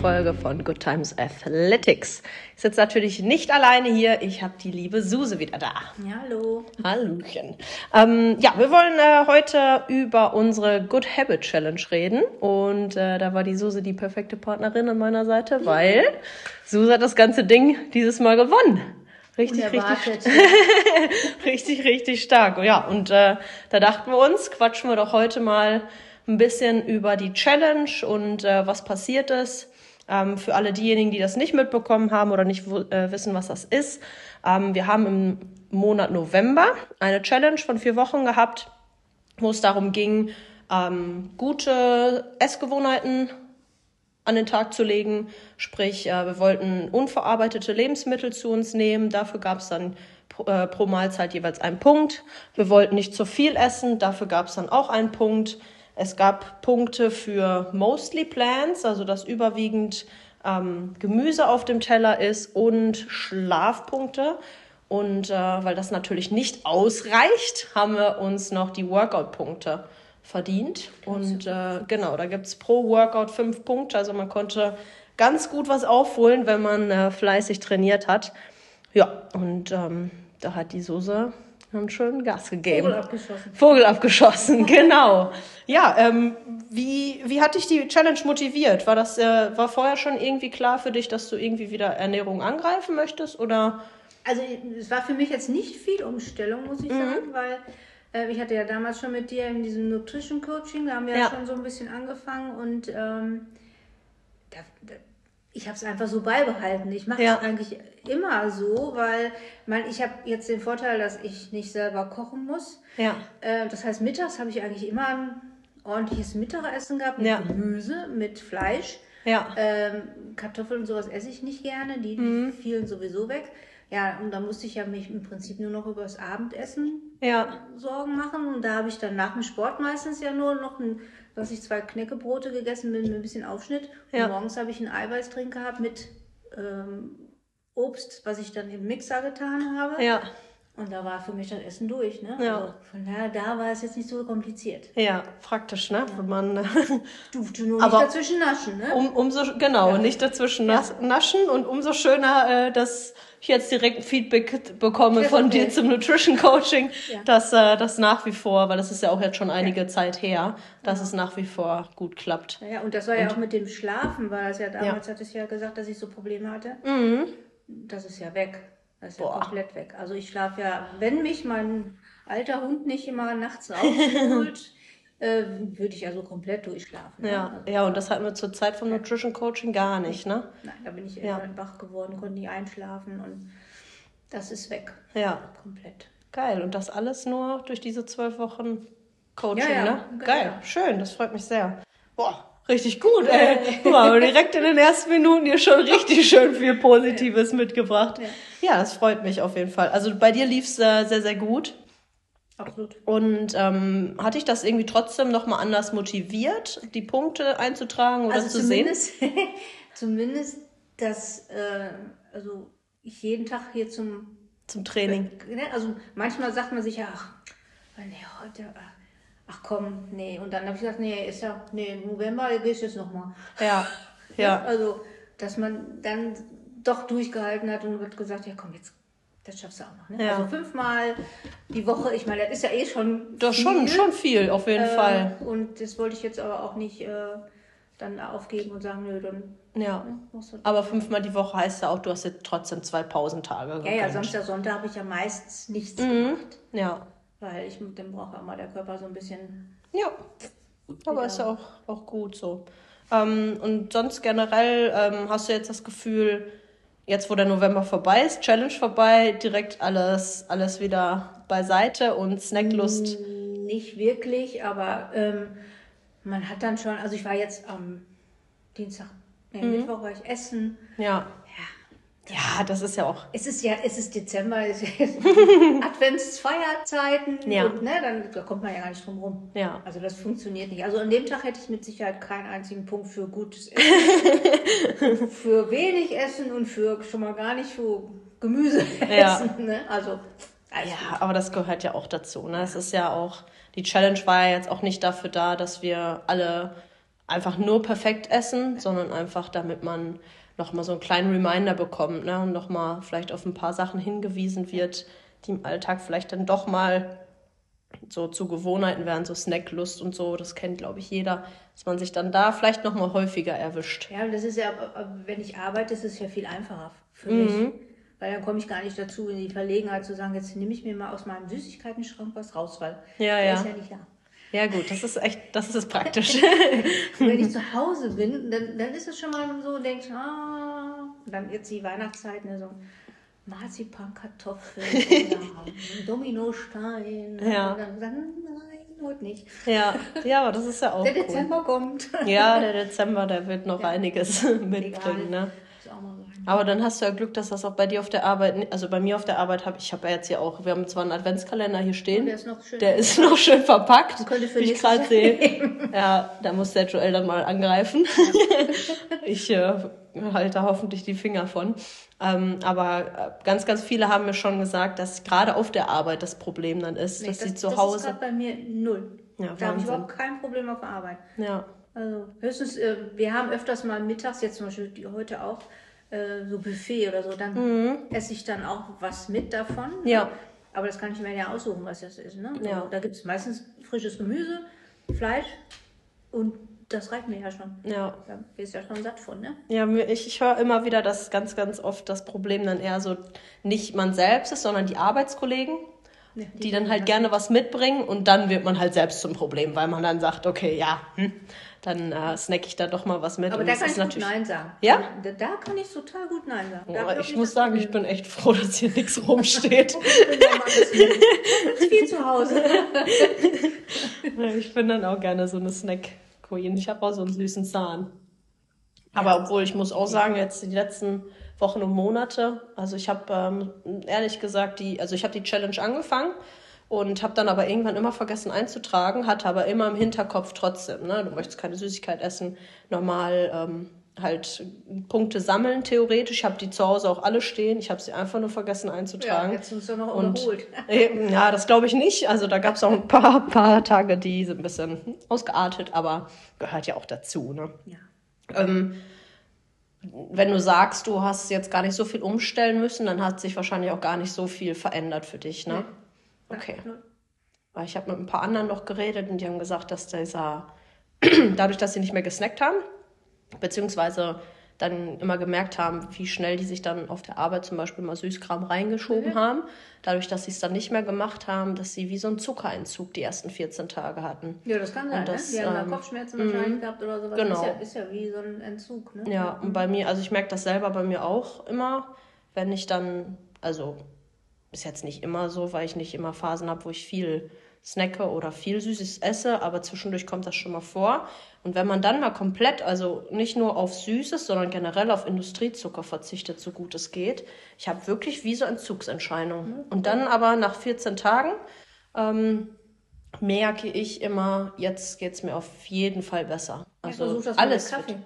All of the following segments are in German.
Folge von Good Times Athletics. Ich sitze natürlich nicht alleine hier. Ich habe die liebe Suse wieder da. Ja, hallo. Hallöchen. Ähm, ja, wir wollen äh, heute über unsere Good Habit Challenge reden. Und äh, da war die Suse die perfekte Partnerin an meiner Seite, weil Suse hat das ganze Ding dieses Mal gewonnen. Richtig, richtig, Unerwartet. richtig, richtig stark. Ja, und äh, da dachten wir uns, quatschen wir doch heute mal ein bisschen über die Challenge und äh, was passiert ist. Ähm, für alle diejenigen, die das nicht mitbekommen haben oder nicht äh, wissen, was das ist. Ähm, wir haben im Monat November eine Challenge von vier Wochen gehabt, wo es darum ging, ähm, gute Essgewohnheiten an den Tag zu legen. Sprich, äh, wir wollten unverarbeitete Lebensmittel zu uns nehmen. Dafür gab es dann pro, äh, pro Mahlzeit jeweils einen Punkt. Wir wollten nicht zu viel essen. Dafür gab es dann auch einen Punkt. Es gab Punkte für mostly plants, also dass überwiegend ähm, Gemüse auf dem Teller ist und Schlafpunkte. Und äh, weil das natürlich nicht ausreicht, haben wir uns noch die Workout-Punkte verdient. Und äh, genau, da gibt's pro Workout fünf Punkte. Also man konnte ganz gut was aufholen, wenn man äh, fleißig trainiert hat. Ja, und ähm, da hat die Soße einen schönen Gas gegeben. Vogel abgeschossen. Vogel abgeschossen, genau. Ja, ähm, wie, wie hat dich die Challenge motiviert? War das äh, war vorher schon irgendwie klar für dich, dass du irgendwie wieder Ernährung angreifen möchtest oder? Also es war für mich jetzt nicht viel Umstellung, muss ich Mhm. sagen, weil äh, ich hatte ja damals schon mit dir in diesem Nutrition Coaching, da haben wir ja, Ja. schon so ein bisschen angefangen und ähm, da, da, ich habe es einfach so beibehalten. Ich mache es Ja. eigentlich immer so, weil mein, ich habe jetzt den Vorteil, dass ich nicht selber kochen muss. Ja. Äh, das heißt, mittags habe ich eigentlich immer ein ordentliches Mittagessen gehabt mit Ja. Gemüse, mit Fleisch. Ja. Ähm, Kartoffeln und sowas esse ich nicht gerne, die, die Mhm. fielen sowieso weg. Ja, und da musste ich ja mich im Prinzip nur noch über das Abendessen Ja. Sorgen machen. Und da habe ich dann nach dem Sport meistens ja nur noch ein, dass ich zwei Knäckebrote gegessen bin mit ein bisschen Aufschnitt. Ja. Und morgens habe ich einen Eiweißtrink gehabt mit ähm, Obst, was ich dann im Mixer getan habe. Ja. Und da war für mich das Essen durch. Ne? Ja. Also von daher, da war es jetzt nicht so kompliziert. Ja, praktisch, ne? Wenn man Durfte nur Aber- nicht dazwischen naschen. Ne? um, umso genau Ja. nicht dazwischen nas- naschen und umso schöner, äh, dass ich jetzt direkt ein Feedback bekomme Ja, von okay. dir zum Nutrition Coaching, Ja. dass äh, das nach wie vor, weil das ist ja auch jetzt schon einige Zeit her, dass es nach wie vor gut klappt. Ja, und das war ja auch mit dem Schlafen, weil das ja damals Ja. hatte ich ja gesagt, dass ich so Probleme hatte. Mhm. Das ist ja weg. Das ist ja Boah. komplett weg. Also ich schlafe ja, wenn mich mein alter Hund nicht immer nachts rausholt, äh, würde ich ja so komplett durchschlafen. ne? Ja, Also, ja, und das hatten wir zur Zeit vom Nutrition Coaching gar nicht, ne? Nein, da bin ich Ja. irgendwann wach geworden, konnte nicht einschlafen und das ist weg. Ja, Komplett. geil. Und das alles nur durch diese zwölf Wochen Coaching, Ja, ja, ne? genau. Geil, schön, das freut mich sehr. Boah, richtig gut, ey. Guck mal, direkt in den ersten Minuten hier schon richtig schön viel Positives mitgebracht. Ja. das freut mich auf jeden Fall. Also bei dir lief's äh, sehr, sehr gut. Absolut. Und ähm, hat dich das irgendwie trotzdem nochmal anders motiviert, die Punkte einzutragen oder Also zu sehen? zumindest, zumindest, dass äh, also ich jeden Tag hier zum Zum Training. Ne, Also manchmal sagt man sich ja, ach, nee, heute, ach, ach komm, nee. Und dann habe ich gesagt, nee, ist ja, nee, November gehst du jetzt nochmal. Ja, ja. Also, dass man dann doch durchgehalten hat und hat gesagt, ja komm, jetzt, das schaffst du auch noch. Ne? Ja. Also fünfmal die Woche, ich meine, das ist ja eh schon Das schon, viel. schon viel, auf jeden Äh, Fall. Und das wollte ich jetzt aber auch nicht äh, dann aufgeben und sagen, nö, dann Ja. ne, musst du Aber fünfmal die Woche heißt ja auch, du hast jetzt trotzdem zwei Pausentage Ja, gegönnt. ja, Samstag, Sonntag habe ich ja meistens nichts Mhm. gemacht. Ja. Weil ich, dann braucht auch mal der Körper so ein bisschen. Ja. Aber Wieder. ist ja auch, auch gut so. Ähm, und sonst generell ähm, hast du jetzt das Gefühl, jetzt wo der November vorbei ist, Challenge vorbei, direkt alles, alles wieder beiseite und Snacklust. Nicht wirklich, aber ähm, man hat dann schon, also ich war jetzt am Dienstag, nee, Mhm. Mittwoch war ich essen. Ja. Ja, das ist ja auch. Es ist ja, es ist Dezember, es ist Adventsfeierzeiten Ja. und ne, dann da kommt man ja gar nicht drum rum. Ja. Also das funktioniert nicht. Also an dem Tag hätte ich mit Sicherheit keinen einzigen Punkt für gutes Essen, für wenig Essen und für schon mal gar nicht für Gemüse Ja. essen. Ne? Also Ja, aber das gehört ja auch dazu. Ne? Es ist ja auch, die Challenge war ja jetzt auch nicht dafür da, dass wir alle einfach nur perfekt essen, sondern einfach, damit man nochmal so einen kleinen Reminder bekommt ne? und nochmal vielleicht auf ein paar Sachen hingewiesen wird, die im Alltag vielleicht dann doch mal so zu Gewohnheiten werden, so Snacklust und so, das kennt, glaube ich, jeder, dass man sich dann da vielleicht nochmal häufiger erwischt. Ja, das ist ja, wenn ich arbeite, ist es ja viel einfacher für mhm. mich. Weil dann komme ich gar nicht dazu, in die Verlegenheit zu sagen, jetzt nehme ich mir mal aus meinem Süßigkeiten-Schrank was raus, weil ja, der ja. ist ja nicht da. Ja, gut, das ist echt, das ist praktisch. wenn ich zu Hause bin, dann, dann ist es schon mal so, denke ich, ah, dann jetzt die Weihnachtszeit, ne, so Marzipankartoffeln oder Dominostein. Ja. Dann, dann, nein, heute nicht. Ja, ja, aber das ist ja auch. Der Dezember cool. kommt. Ja, der Dezember, der wird noch ja. einiges mitbringen. Ne? Aber dann hast du ja Glück, dass das auch bei dir auf der Arbeit, also bei mir auf der Arbeit habe ich habe ja jetzt hier auch, wir haben zwar einen Adventskalender hier stehen. der ist noch schön. Der ist noch schön verpackt, wie ich gerade sehe. Ja, da muss der Joel dann mal angreifen. ich äh, halte hoffentlich die Finger von. Ähm, aber äh, ganz, ganz viele haben mir schon gesagt, dass gerade auf der Arbeit das Problem dann ist, nee, dass das, sie zu das Hause. Das ist bei mir null. Ja, da habe ich überhaupt kein Problem auf der Arbeit. Ja. Also höchstens, äh, wir haben öfters mal mittags, jetzt zum Beispiel heute auch, äh, so Buffet oder so, dann mhm. esse ich dann auch was mit davon. Ja. Aber das kann ich mir ja aussuchen, was das ist. Ne? Ja. Da gibt es meistens frisches Gemüse, Fleisch und das reicht mir ja schon. Ja. Da bist ja schon satt von, ne? Ja, ich, ich höre immer wieder, dass ganz, ganz oft das Problem dann eher so nicht man selbst ist, sondern die Arbeitskollegen. Ja, die, die dann halt gerne was mitbringen und dann wird man halt selbst zum Problem, weil man dann sagt, okay, ja, hm, dann äh, snack ich da doch mal was mit. Aber da kann ich gut Nein sagen. Ja? Da, da, kann ich total gut Nein sagen. Oh, ich muss sagen, ich bin echt froh, dass hier nichts rumsteht. ich viel zu Hause. ich bin dann auch gerne so eine Snack-Queen. Ich habe auch so einen süßen Zahn. Aber obwohl, ich muss auch sagen, jetzt die letzten Wochen und Monate. Also ich habe ähm, ehrlich gesagt die, also ich habe die Challenge angefangen und habe dann aber irgendwann immer vergessen einzutragen, hatte aber immer im Hinterkopf trotzdem, ne, du möchtest keine Süßigkeit essen, normal ähm, halt Punkte sammeln theoretisch. Ich habe die zu Hause auch alle stehen. Ich habe sie einfach nur vergessen einzutragen. Ja, jetzt sind sie noch und, überholt. Äh, ja, das glaube ich nicht. Also da gab es auch ein paar, paar Tage, die sind ein bisschen ausgeartet, aber gehört ja auch dazu. Ne? Ja. Ähm, wenn du sagst, du hast jetzt gar nicht so viel umstellen müssen, dann hat sich wahrscheinlich auch gar nicht so viel verändert für dich, ne? Nee. Okay. Weil ich habe mit ein paar anderen noch geredet und die haben gesagt, dass dieser, dadurch, dass sie nicht mehr gesnackt haben, beziehungsweise dann immer gemerkt haben, wie schnell die sich dann auf der Arbeit zum Beispiel mal Süßkram reingeschoben mhm. haben. Dadurch, dass sie es dann nicht mehr gemacht haben, dass sie wie so einen Zuckereinzug die ersten 14 Tage hatten. Ja, das kann sein. das, ne? Die haben ähm, Kopfschmerzen wahrscheinlich gehabt oder sowas. Genau. Ist ja, ist ja wie so ein Entzug. Ne? Ja, und bei mir, also ich merke das selber bei mir auch immer, wenn ich dann, also ist jetzt nicht immer so, weil ich nicht immer Phasen habe, wo ich viel snacke oder viel Süßes esse, aber zwischendurch kommt das schon mal vor. Und wenn man dann mal komplett, also nicht nur auf Süßes, sondern generell auf Industriezucker verzichtet, so gut es geht, ich habe wirklich wie so Entzugserscheinungen. Mhm. Und dann aber nach 14 Tagen ähm, merke ich immer, jetzt geht es mir auf jeden Fall besser. Also ja, alles. Kaffee.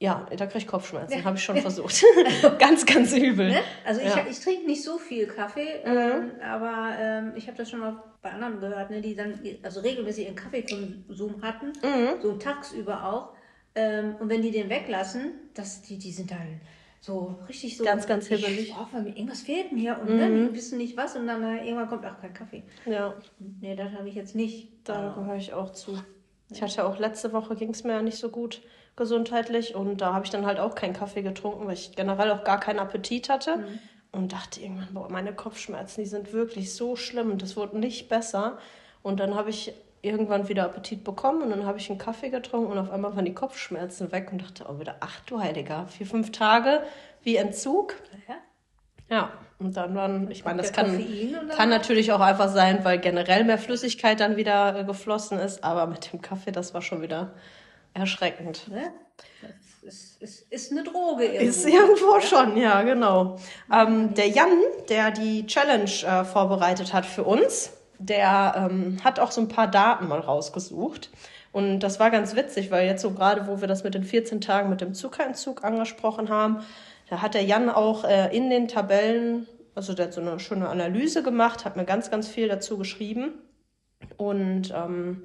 Ja, da kriege ich Kopfschmerzen, ja. habe ich schon versucht. ganz, ganz übel. Ne? Also ich, ja. ich trinke nicht so viel Kaffee, mhm. ähm, aber ähm, ich habe das schon mal bei anderen gehört, ne, die dann also regelmäßig ihren Kaffeekonsum hatten, mhm. so tagsüber auch. Ähm, und wenn die den weglassen, das, die, die sind dann so richtig so. Ganz, ganz hibbelig. Ich, oh, irgendwas fehlt mir und ne, mhm. ne, die wissen nicht was und dann äh, irgendwann kommt, ach, kein Kaffee. Ja. Nee, das habe ich jetzt nicht. Da gehöre ich auch zu. Ich hatte auch letzte Woche ging es mir ja nicht so gut gesundheitlich und da habe ich dann halt auch keinen Kaffee getrunken, weil ich generell auch gar keinen Appetit hatte mhm. und dachte irgendwann, boah, meine Kopfschmerzen, die sind wirklich so schlimm das wurde nicht besser und dann habe ich irgendwann wieder Appetit bekommen und dann habe ich einen Kaffee getrunken und auf einmal waren die Kopfschmerzen weg und dachte, oh wieder, ach du Heiliger, vier, fünf Tage wie Entzug. Ja. Ja, und dann waren, ich meine, das kann, kann natürlich auch einfach sein, weil generell mehr Flüssigkeit dann wieder äh, geflossen ist, aber mit dem Kaffee, das war schon wieder erschreckend. Ne? Ist, ist, ist eine Droge irgendwo. Ist irgendwo schon, ja, genau. Ähm, der Jan, der die Challenge äh, vorbereitet hat für uns, der ähm, hat auch so ein paar Daten mal rausgesucht. Und das war ganz witzig, weil jetzt so gerade, wo wir das mit den 14 Tagen mit dem Zuckerentzug angesprochen haben, da hat der Jan auch äh, in den Tabellen, also der hat so eine schöne Analyse gemacht, hat mir ganz, ganz viel dazu geschrieben. Und ähm,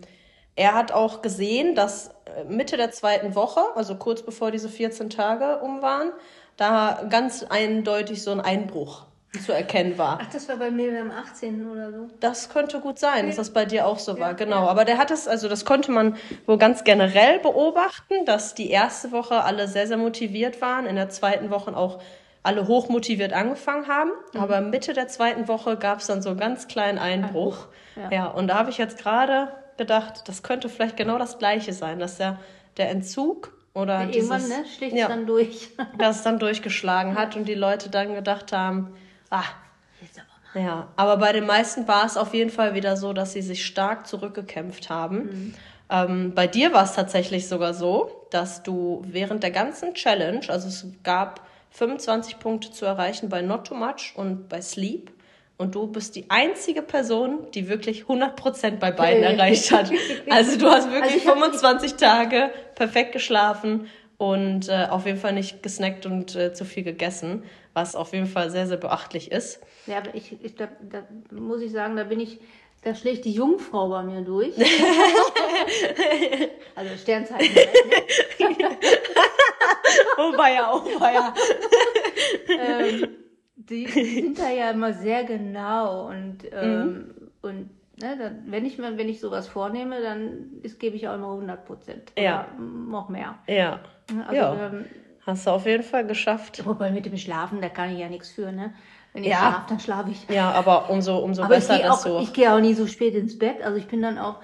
er hat auch gesehen, dass äh, Mitte der zweiten Woche, also kurz bevor diese 14 Tage um waren, da ganz eindeutig so ein Einbruch zu erkennen war. Ach, das war bei mir am 18. oder so. Das könnte gut sein, dass das bei dir auch so war, genau. Aber der hat es, also das konnte man wohl ganz generell beobachten, dass die erste Woche alle sehr, sehr motiviert waren, in der zweiten Woche auch alle hochmotiviert angefangen haben. Mhm. Aber Mitte der zweiten Woche gab es dann so einen ganz kleinen Einbruch. Ja. ja, und da habe ich jetzt gerade gedacht, das könnte vielleicht genau das Gleiche sein, dass der, der Entzug oder ja, dieses, ne, schlägt ja, dann durch. dass es dann durchgeschlagen hat und die Leute dann gedacht haben, ah, ja, aber bei den meisten war es auf jeden Fall wieder so, dass sie sich stark zurückgekämpft haben. Mhm. Ähm, bei dir war es tatsächlich sogar so, dass du während der ganzen Challenge, also es gab 25 Punkte zu erreichen bei Not Too Much und bei Sleep. Und du bist die einzige Person, die wirklich 100% bei beiden erreicht hat. Also du hast wirklich also 25 Tage perfekt geschlafen und äh, auf jeden Fall nicht gesnackt und äh, zu viel gegessen, was auf jeden Fall sehr, sehr beachtlich ist. Ja, aber ich, ich da, da muss ich sagen, da bin ich, da schlägt die Jungfrau bei mir durch. also Sternzeichen. Halt, ne? oh weia, oh weia. ähm, die, sind da ja immer sehr genau und, ähm, mhm. und ne, dann, wenn ich mir, wenn ich sowas vornehme, dann ist, gebe ich auch immer 100 Prozent. Ja. Noch mehr. Ja. Also, ja. Ähm, Hast du auf jeden Fall geschafft. Wobei mit dem Schlafen, da kann ich ja nichts für, ne? Wenn ich ja. schlafe, dann schlafe ich. Ja, aber umso, umso aber besser, dass du. Ich gehe auch nie so spät ins Bett. Also ich bin dann auch,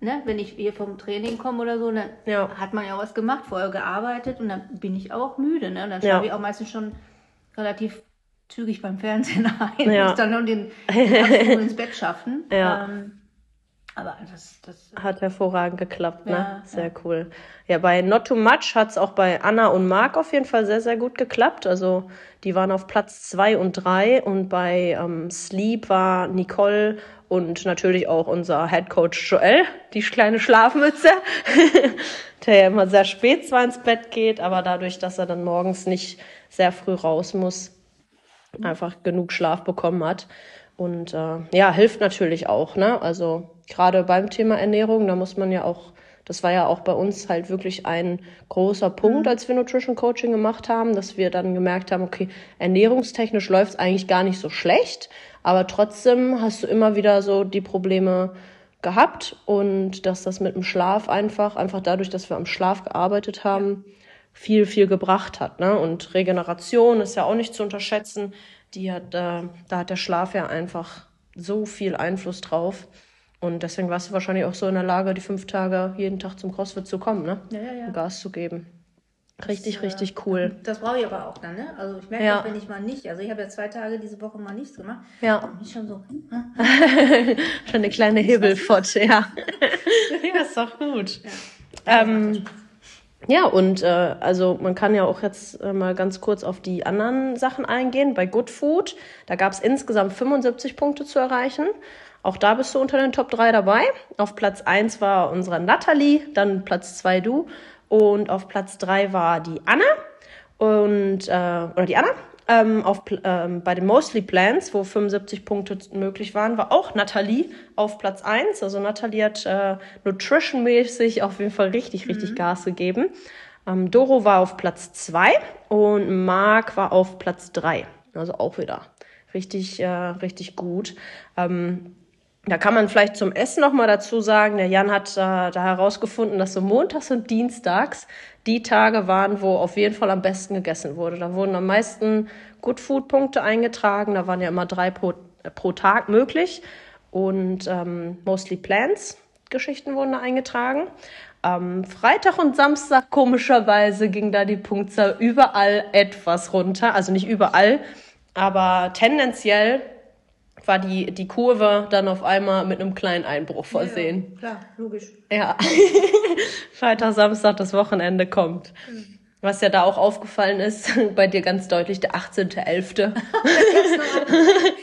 ne, wenn ich hier vom Training komme oder so, dann ja. hat man ja auch was gemacht, vorher gearbeitet und dann bin ich auch müde, ne? Und dann schlafe ja. ich auch meistens schon relativ zügig beim Fernsehen ein. Ja. Muss dann nur den, den ins Bett schaffen. Ja. Ähm, aber das, das hat hervorragend geklappt, ne? Ja, sehr ja. cool. Ja, bei Not Too Much hat es auch bei Anna und Marc auf jeden Fall sehr, sehr gut geklappt. Also die waren auf Platz zwei und drei und bei ähm, Sleep war Nicole und natürlich auch unser Head Coach Joel, die kleine Schlafmütze, der ja immer sehr spät zwar ins Bett geht, aber dadurch, dass er dann morgens nicht sehr früh raus muss, einfach genug Schlaf bekommen hat. Und äh, ja, hilft natürlich auch, ne? Also gerade beim Thema Ernährung, da muss man ja auch, das war ja auch bei uns halt wirklich ein großer Punkt, mhm. als wir Nutrition Coaching gemacht haben, dass wir dann gemerkt haben, okay, ernährungstechnisch läuft es eigentlich gar nicht so schlecht, aber trotzdem hast du immer wieder so die Probleme gehabt und dass das mit dem Schlaf einfach, einfach dadurch, dass wir am Schlaf gearbeitet haben, viel, viel gebracht hat. Ne? Und Regeneration ist ja auch nicht zu unterschätzen die hat, äh, da hat der Schlaf ja einfach so viel Einfluss drauf. Und deswegen warst du wahrscheinlich auch so in der Lage, die fünf Tage jeden Tag zum CrossFit zu kommen, ne? Ja, ja, ja. Gas zu geben. Richtig, das, richtig äh, cool. Das brauche ich aber auch dann, ne? Also ich merke ja. auch, wenn ich mal nicht, also ich habe ja zwei Tage diese Woche mal nichts gemacht. Ja. Bin ich schon so. Hm, hm. schon eine kleine Hebelfott, ja. ja, ist doch gut. Ja. Ähm, ja, und äh, also man kann ja auch jetzt äh, mal ganz kurz auf die anderen Sachen eingehen. Bei Good Food, da gab es insgesamt 75 Punkte zu erreichen. Auch da bist du unter den Top 3 dabei. Auf Platz 1 war unsere Natalie, dann Platz 2 du und auf Platz 3 war die Anna und äh, oder die Anna ähm, auf, ähm, bei den Mostly Plans, wo 75 Punkte möglich waren, war auch Nathalie auf Platz 1. Also Nathalie hat äh, nutritionmäßig auf jeden Fall richtig, richtig mhm. Gas gegeben. Ähm, Doro war auf Platz 2 und Marc war auf Platz 3. Also auch wieder richtig, äh, richtig gut. Ähm, da kann man vielleicht zum Essen noch mal dazu sagen, der Jan hat äh, da herausgefunden, dass so montags und dienstags die Tage waren, wo auf jeden Fall am besten gegessen wurde. Da wurden am meisten Good Food Punkte eingetragen. Da waren ja immer drei pro, äh, pro Tag möglich und ähm, mostly Plants Geschichten wurden da eingetragen. Am Freitag und Samstag komischerweise ging da die Punktzahl überall etwas runter, also nicht überall, aber tendenziell war die, die Kurve dann auf einmal mit einem kleinen Einbruch versehen. Ja, klar, logisch. Ja. Freitag, Samstag, das Wochenende kommt. Mhm. Was ja da auch aufgefallen ist, bei dir ganz deutlich der 18.11.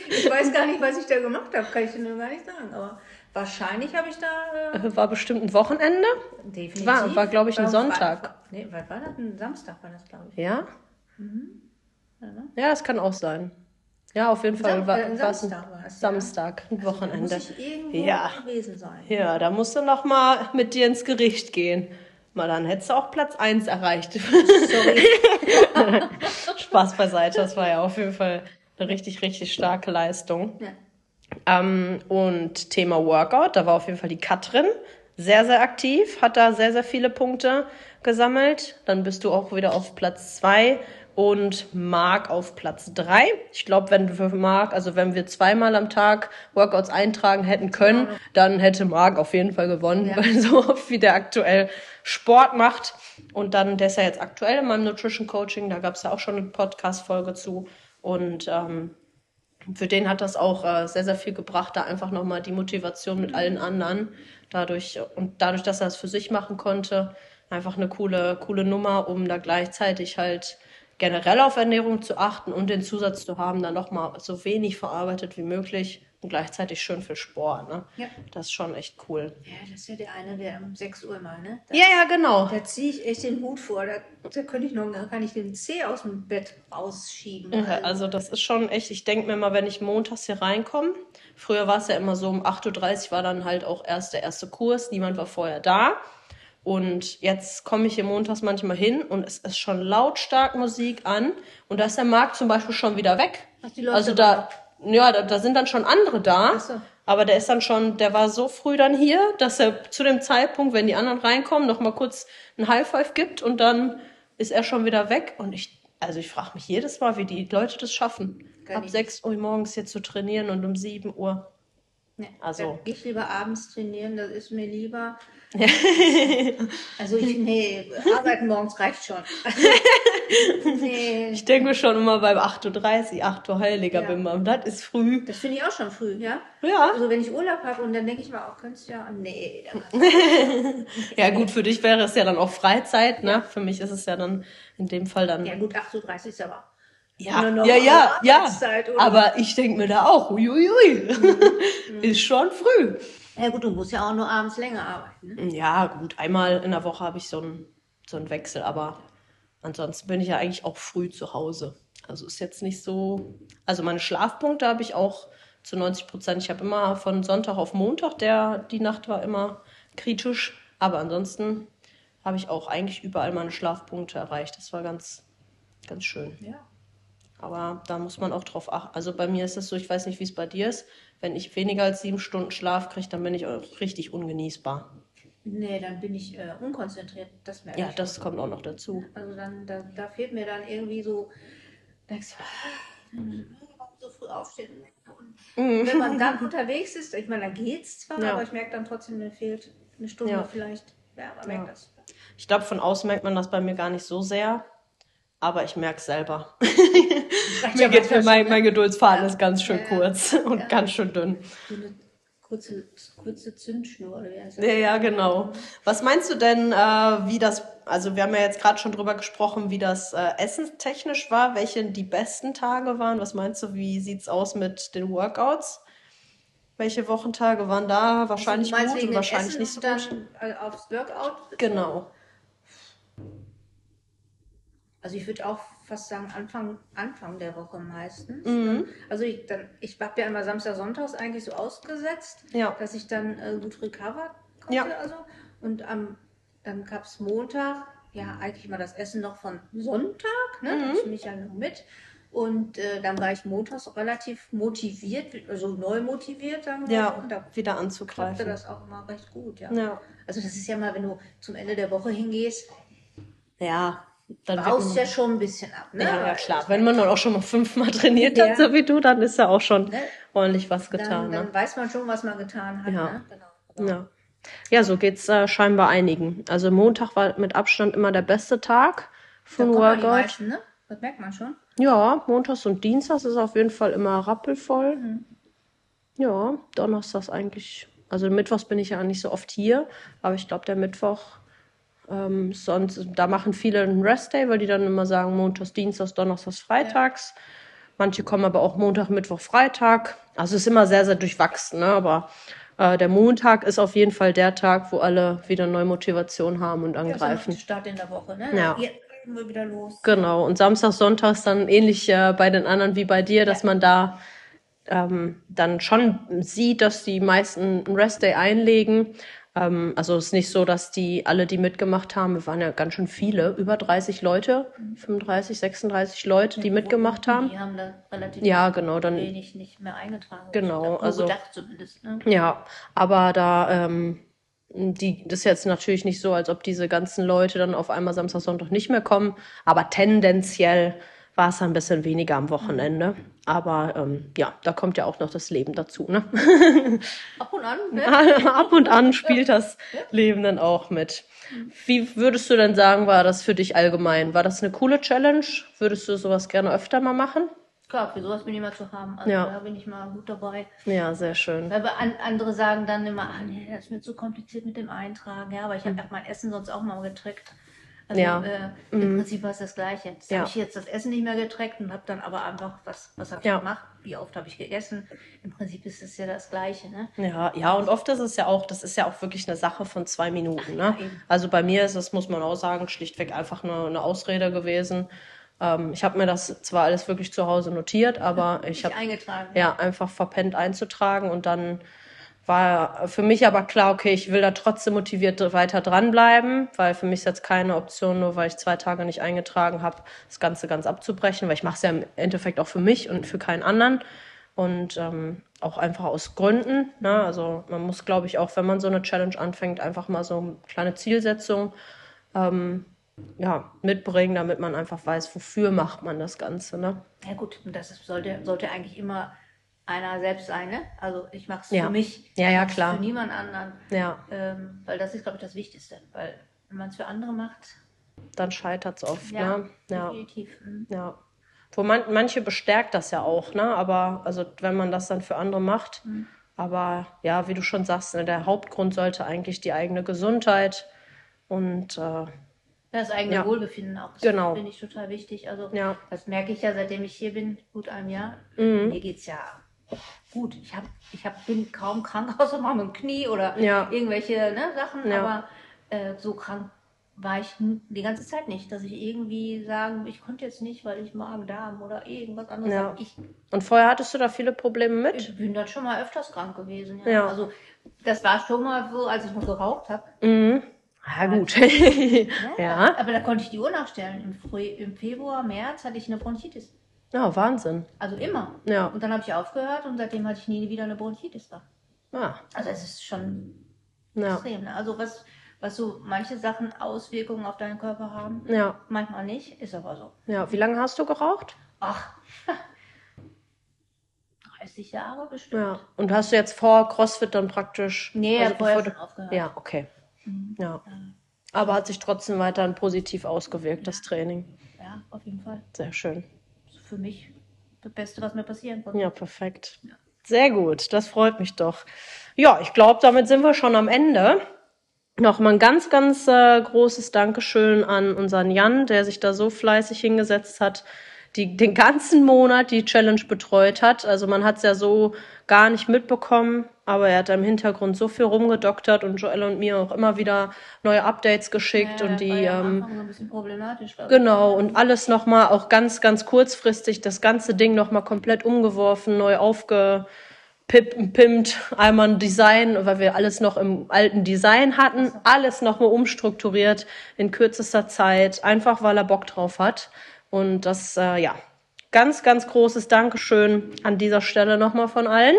ich weiß gar nicht, was ich da gemacht habe, kann ich dir nur gar nicht sagen. Aber wahrscheinlich habe ich da. Äh, war bestimmt ein Wochenende? Definitiv. War, war glaube ich, ein war, Sonntag. War, nee, war, war das? Ein Samstag war das, glaube ich. Ja? Mhm. Ja, das kann auch sein. Ja, auf jeden Fall. Sam war, äh, war's Samstag war es. ja. Samstag, ein Wochenende. Muss ich irgendwo Ja. gewesen sein. Ja, da musst du noch mal mit dir ins Gericht gehen. Mal dann hättest du auch Platz 1 erreicht. Sorry. Spaß beiseite, das war ja auf jeden Fall eine richtig, richtig starke Leistung. Ja. Ähm, und Thema Workout, da war auf jeden Fall die Katrin sehr, sehr aktiv, hat da sehr, sehr viele Punkte gesammelt. Dann bist du auch wieder auf Platz zwei und Marc auf Platz drei. Ich glaube, wenn wir Marc, also wenn wir zweimal am Tag Workouts eintragen hätten können, dann hätte Marc auf jeden Fall gewonnen, Ja. weil so oft wie der aktuell Sport macht. Und dann, der ist ja jetzt aktuell in meinem Nutrition Coaching, da gab es ja auch schon eine Podcast-Folge zu. Und ähm, für den hat das auch äh, sehr, sehr viel gebracht, da einfach nochmal die Motivation mit allen anderen. Dadurch, und dadurch, dass er es für sich machen konnte, einfach eine coole, coole Nummer, um da gleichzeitig halt generell auf Ernährung zu achten und den Zusatz zu haben, dann nochmal so wenig verarbeitet wie möglich und gleichzeitig schön für Sport. Ne? Ja. Das ist schon echt cool. ja, das ist ja der eine, der um 6 Uhr mal, ne? Da, Ja, ja, genau. da ziehe ich echt den Hut vor. Da, da könnte ich noch, da kann ich den Zeh aus dem Bett rausschieben. Ja, Also das ist schon echt, ich denke mir mal, wenn ich montags hier reinkomme, früher war es ja immer so, um 8.30 Uhr war dann halt auch erst der erste Kurs, niemand war vorher da. Und jetzt komme ich hier montags manchmal hin und es ist schon lautstark Musik an und da ist der Markt zum Beispiel schon wieder weg. Ach, also da, ja, da, da sind dann schon andere da. So. Aber der ist dann schon, der war so früh dann hier, dass er zu dem Zeitpunkt, wenn die anderen reinkommen, noch mal kurz einen High Five gibt und dann ist er schon wieder weg. Und ich, also ich frage mich jedes Mal, wie die Leute das schaffen, Kann ab ich 6 Uhr morgens hier zu trainieren und um 7 Uhr. Nee, Also- ich lieber abends trainieren, das ist mir lieber. also ich, nee, arbeiten morgens reicht schon. nee, Ich denke mir schon immer beim 8.30 Uhr, 8 Uhr Heiliger Ja. Bimmer. Das ist früh. das finde ich auch schon früh, ja. Ja. Also wenn ich Urlaub habe und dann denke ich mal, auch könntest du ja, nee, Ja, gut, für dich wäre es ja dann auch Freizeit, ne? Für mich ist es ja dann in dem Fall dann. ja gut, 8.30 Uhr ist aber. Ja, ja, ja, ja. Aber ich denke mir da auch, uiuiui, Mhm. ist schon früh. Ja gut, du musst ja auch nur abends länger arbeiten. Ne? Ja, gut, einmal in der Woche habe ich so einen, so einen Wechsel, aber ansonsten bin ich ja eigentlich auch früh zu Hause. Also ist jetzt nicht so. Also meine Schlafpunkte habe ich auch zu 90 Prozent. Ich habe immer von Sonntag auf Montag, der, die Nacht war immer kritisch. Aber ansonsten habe ich auch eigentlich überall meine Schlafpunkte erreicht. Das war ganz, ganz schön. Ja. Aber da muss man auch drauf achten. Also bei mir ist es so, ich weiß nicht, wie es bei dir ist. Wenn ich weniger als sieben Stunden Schlaf kriege, dann bin ich auch richtig ungenießbar. Nee, dann bin ich äh, unkonzentriert. Das merke Ja, ich. das kommt auch noch dazu. Also dann, da, da fehlt mir dann irgendwie so, denkst du, ah, warum so früh aufstehen? Und wenn man dann unterwegs ist, ich meine, dann geht's zwar, Mhm. Ja. aber ich merke dann trotzdem, mir fehlt eine Stunde Ja. vielleicht. Ja, man merkt Ja. das. Ich glaube, von außen merkt man das bei mir gar nicht so sehr. Aber ich merke es selber. Mir geht manchmal mein, mein? Geduldsfaden Ja. ist ganz schön Ja. kurz und Ja. ganz schön dünn. Kurze, kurze Zündschnur oder wie heißt das? Ja, ja, genau. Was meinst du denn, äh, wie das, also wir haben ja jetzt gerade schon drüber gesprochen, wie das äh, Essen technisch war, welche die besten Tage waren. Was meinst du, wie sieht's aus mit den Workouts? Welche Wochentage waren da wahrscheinlich Du meinst gut und wahrscheinlich Essen nicht so und gut? dann äh, aufs Workout? Genau. Also ich würde auch fast sagen Anfang, Anfang der Woche meistens. Mhm. Also ich, dann, ich habe ja immer Samstag, Sonntags eigentlich so ausgesetzt, Ja. dass ich dann äh, gut recover konnte. Ja. Also. Und am dann gab es Montag, ja eigentlich immer das Essen noch von Sonntag, ne? Mhm. Nehme ich ja noch mit. Und äh, dann war ich montags relativ motiviert, also neu motiviert, wir Ja, so. Und da wieder klappte anzugreifen. das auch immer recht gut, ja. Ja. Also das ist ja mal, wenn du zum Ende der Woche hingehst, Ja, dann baust ja schon ein bisschen ab, ne? Ja, ja, Weil klar. Wenn man dann auch schon mal fünfmal trainiert Ja. hat, so wie du, dann ist ja auch schon Ne? ordentlich was dann, getan. dann ne? weiß man schon, was man getan hat. Ja. Ne? Genau. Ja. Ja, so geht's äh, scheinbar einigen. Also Montag war mit Abstand immer der beste Tag die Workout. meisten, ne? Das merkt man schon. Ja, Montags und Dienstags ist auf jeden Fall immer rappelvoll. Mhm. Ja, Donnerstags eigentlich. Also Mittwochs bin ich ja nicht so oft hier, aber ich glaube, der Mittwoch, ähm, sonst, da machen viele einen Rest-Day, weil die dann immer sagen, Montags, Dienstags, Donnerstags, Freitags. Manche kommen aber auch Montag, Mittwoch, Freitag. Also es ist immer sehr, sehr durchwachsen, ne? aber äh, der Montag ist auf jeden Fall der Tag, wo alle wieder neue Motivation haben und Ja, angreifen. ein Start in der Woche, ne? Ja. Wir wieder los. Genau. Und Samstag, Sonntags dann ähnlich äh, bei den anderen wie bei dir, dass man da ähm, dann schon sieht, dass die meisten einen Restday einlegen. Ähm, also es ist nicht so, dass die alle, die mitgemacht haben, wir waren ja ganz schön viele, über 30 Leute, 35, 36 Leute, die mitgemacht haben. Die haben da relativ Ja, genau, dann wenig nicht mehr eingetragen. Genau, also- gedacht zumindest. Ne? Ja, aber da, ähm, die, das ist jetzt natürlich nicht so, als ob diese ganzen Leute dann auf einmal Samstag, Sonntag nicht mehr kommen. Aber tendenziell war es ein bisschen weniger am Wochenende. Aber ähm, ja, da kommt ja auch noch das Leben dazu. Ne? Ab und an, ne? Ab und an spielt das Leben dann auch mit. Wie würdest du denn sagen, war das für dich allgemein? War das eine coole Challenge? Würdest du sowas gerne öfter mal machen? Klar, für sowas bin ich immer zu haben. Also Ja. da bin ich mal gut dabei. Ja, sehr schön. Weil an, andere sagen dann immer, ah nee, das ist mir zu kompliziert mit dem Eintragen. Ja, aber ich habe mein Essen sonst auch mal getrackt. Also Ja. äh, im Prinzip war es das Gleiche. Jetzt Ja. habe ich jetzt das Essen nicht mehr getrackt und habe dann aber einfach, was, was habe ich Ja. gemacht, wie oft habe ich gegessen. Im Prinzip ist es ja das Gleiche. Ne? Ja, ja, und oft ist es ja auch, das ist ja auch wirklich eine Sache von zwei Minuten. Ne? Ja, eben. Also bei mir ist es, muss man auch sagen, schlichtweg einfach eine, eine Ausrede gewesen. Ähm, ich habe mir das zwar alles wirklich zu Hause notiert, aber ich habe ja einfach verpennt einzutragen und dann war für mich aber klar, okay, ich will da trotzdem motiviert weiter dranbleiben, weil für mich ist jetzt keine Option, nur weil ich zwei Tage nicht eingetragen habe, das Ganze ganz abzubrechen, weil ich mache es ja im Endeffekt auch für mich und für keinen anderen und ähm, auch einfach aus Gründen. Ne? Also man muss, glaube ich, auch wenn man so eine Challenge anfängt, einfach mal so eine kleine Zielsetzung ähm, ja, mitbringen, damit man einfach weiß, wofür macht man das Ganze. Ne? Ja gut, das sollte, sollte eigentlich immer einer selbst sein. Ne? Also ich mache es Ja. für mich. Ja, ja, klar. Für niemand anderen. Ja, Ähm, weil das ist, glaube ich, das Wichtigste. Weil wenn man es für andere macht, dann scheitert es oft. ja, Ne? Ja. definitiv. Mhm. Ja. Wo man, manche bestärkt das ja auch, ne? Aber also wenn man das dann für andere macht. Mhm. Aber ja, wie du schon sagst, ne, der Hauptgrund sollte eigentlich die eigene Gesundheit und äh, Das eigene Ja. Wohlbefinden auch. Das Genau. finde ich total wichtig. Also Ja. das merke ich ja, seitdem ich hier bin, gut einem Jahr. Mhm. Mir geht's ja gut. Ich hab, ich hab, bin kaum krank, außer mal mit dem Knie oder Ja. irgendwelche ne, Sachen. Ja. Aber äh, so krank war ich die ganze Zeit nicht, dass ich irgendwie sagen, ich konnte jetzt nicht, weil ich Magen-Darm oder irgendwas anderes Ja. habe. Und vorher hattest du da viele Probleme mit? ich bin dann schon mal öfters krank gewesen. Ja. Ja. Also das war schon mal so, als ich noch geraucht habe. Mhm. Ja, gut. ja. Aber da konnte ich die Uhr nachstellen. Im, Früh, Im Februar, März hatte ich eine Bronchitis. Ja, Wahnsinn. Also immer. Ja. Und dann habe ich aufgehört und seitdem hatte ich nie wieder eine Bronchitis da. Ja. Also es ist schon Ja. extrem. Ne? Also was, was so manche Sachen Auswirkungen auf deinen Körper haben, Ja. manchmal nicht, ist aber so. Ja. Wie lange hast du geraucht? Ach, 30 Jahre bestimmt. Ja. Und hast du jetzt vor CrossFit dann praktisch. Nee, also ja, vorher bevor schon du- aufgehört. Ja, okay. Mhm. Ja. Aber hat sich trotzdem weiterhin positiv ausgewirkt, das Training. Ja, auf jeden Fall. Sehr schön. Für mich das Beste, was mir passieren konnte. Ja, perfekt. Sehr gut, das freut mich doch. Ja, ich glaube, damit sind wir schon am Ende. Nochmal ein ganz, ganz äh, großes Dankeschön an unseren Jan, der sich da so fleißig hingesetzt hat, die den ganzen Monat die Challenge betreut hat. Also man hat es ja so gar nicht mitbekommen, aber er hat da im Hintergrund so viel rumgedoktert und Joelle und mir auch immer wieder neue Updates geschickt Ja, und das die war ja ähm. Genau, und alles nochmal, auch ganz, ganz kurzfristig, das ganze Ding nochmal komplett umgeworfen, neu aufgepimpt, einmal ein Design, weil wir alles noch im alten Design hatten, alles nochmal umstrukturiert in kürzester Zeit, einfach weil er Bock drauf hat. Und das, äh, ja, ganz, ganz großes Dankeschön an dieser Stelle nochmal von allen.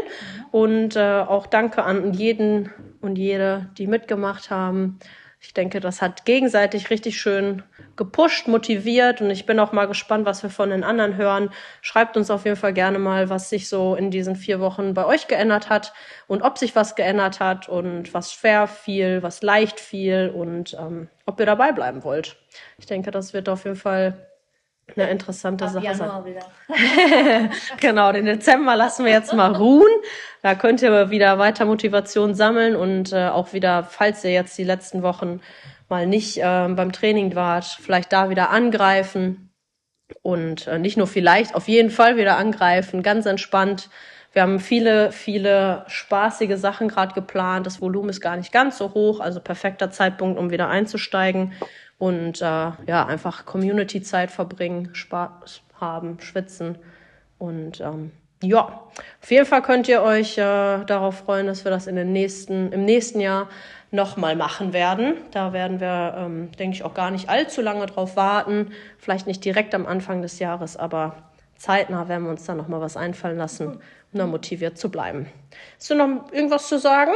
Und äh, auch danke an jeden und jede, die mitgemacht haben. Ich denke, das hat gegenseitig richtig schön gepusht, motiviert und ich bin auch mal gespannt, was wir von den anderen hören. Schreibt uns auf jeden Fall gerne mal, was sich so in diesen vier Wochen bei euch geändert hat und ob sich was geändert hat und was schwer fiel, was leicht fiel und ähm, ob ihr dabei bleiben wollt. Ich denke, das wird auf jeden Fall eine interessante Ab Sache sein. Januar wieder. Genau, den Dezember lassen wir jetzt mal ruhen. Da könnt ihr wieder weiter Motivation sammeln und äh, auch wieder, falls ihr jetzt die letzten Wochen mal nicht ähm, beim Training wart, vielleicht da wieder angreifen und äh, nicht nur vielleicht, auf jeden Fall wieder angreifen, ganz entspannt. Wir haben viele, viele spaßige Sachen gerade geplant. Das Volumen ist gar nicht ganz so hoch, also perfekter Zeitpunkt, um wieder einzusteigen. Und äh, ja, einfach Community-Zeit verbringen, Spaß haben, schwitzen und ähm, ja, auf jeden Fall könnt ihr euch äh, darauf freuen, dass wir das in den nächsten, im nächsten Jahr nochmal machen werden. Da werden wir, ähm, denke ich, auch gar nicht allzu lange drauf warten. Vielleicht nicht direkt am Anfang des Jahres, aber zeitnah werden wir uns da nochmal was einfallen lassen, um da motiviert zu bleiben. Hast du noch irgendwas zu sagen?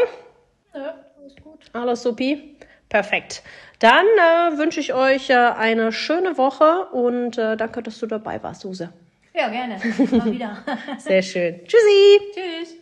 Ja, alles gut. Alles supi? Perfekt. Dann äh, wünsche ich euch äh, eine schöne Woche und äh, danke, dass du dabei warst, Suse. Ja, gerne. Mal wieder. Sehr schön. Tschüssi. Tschüss.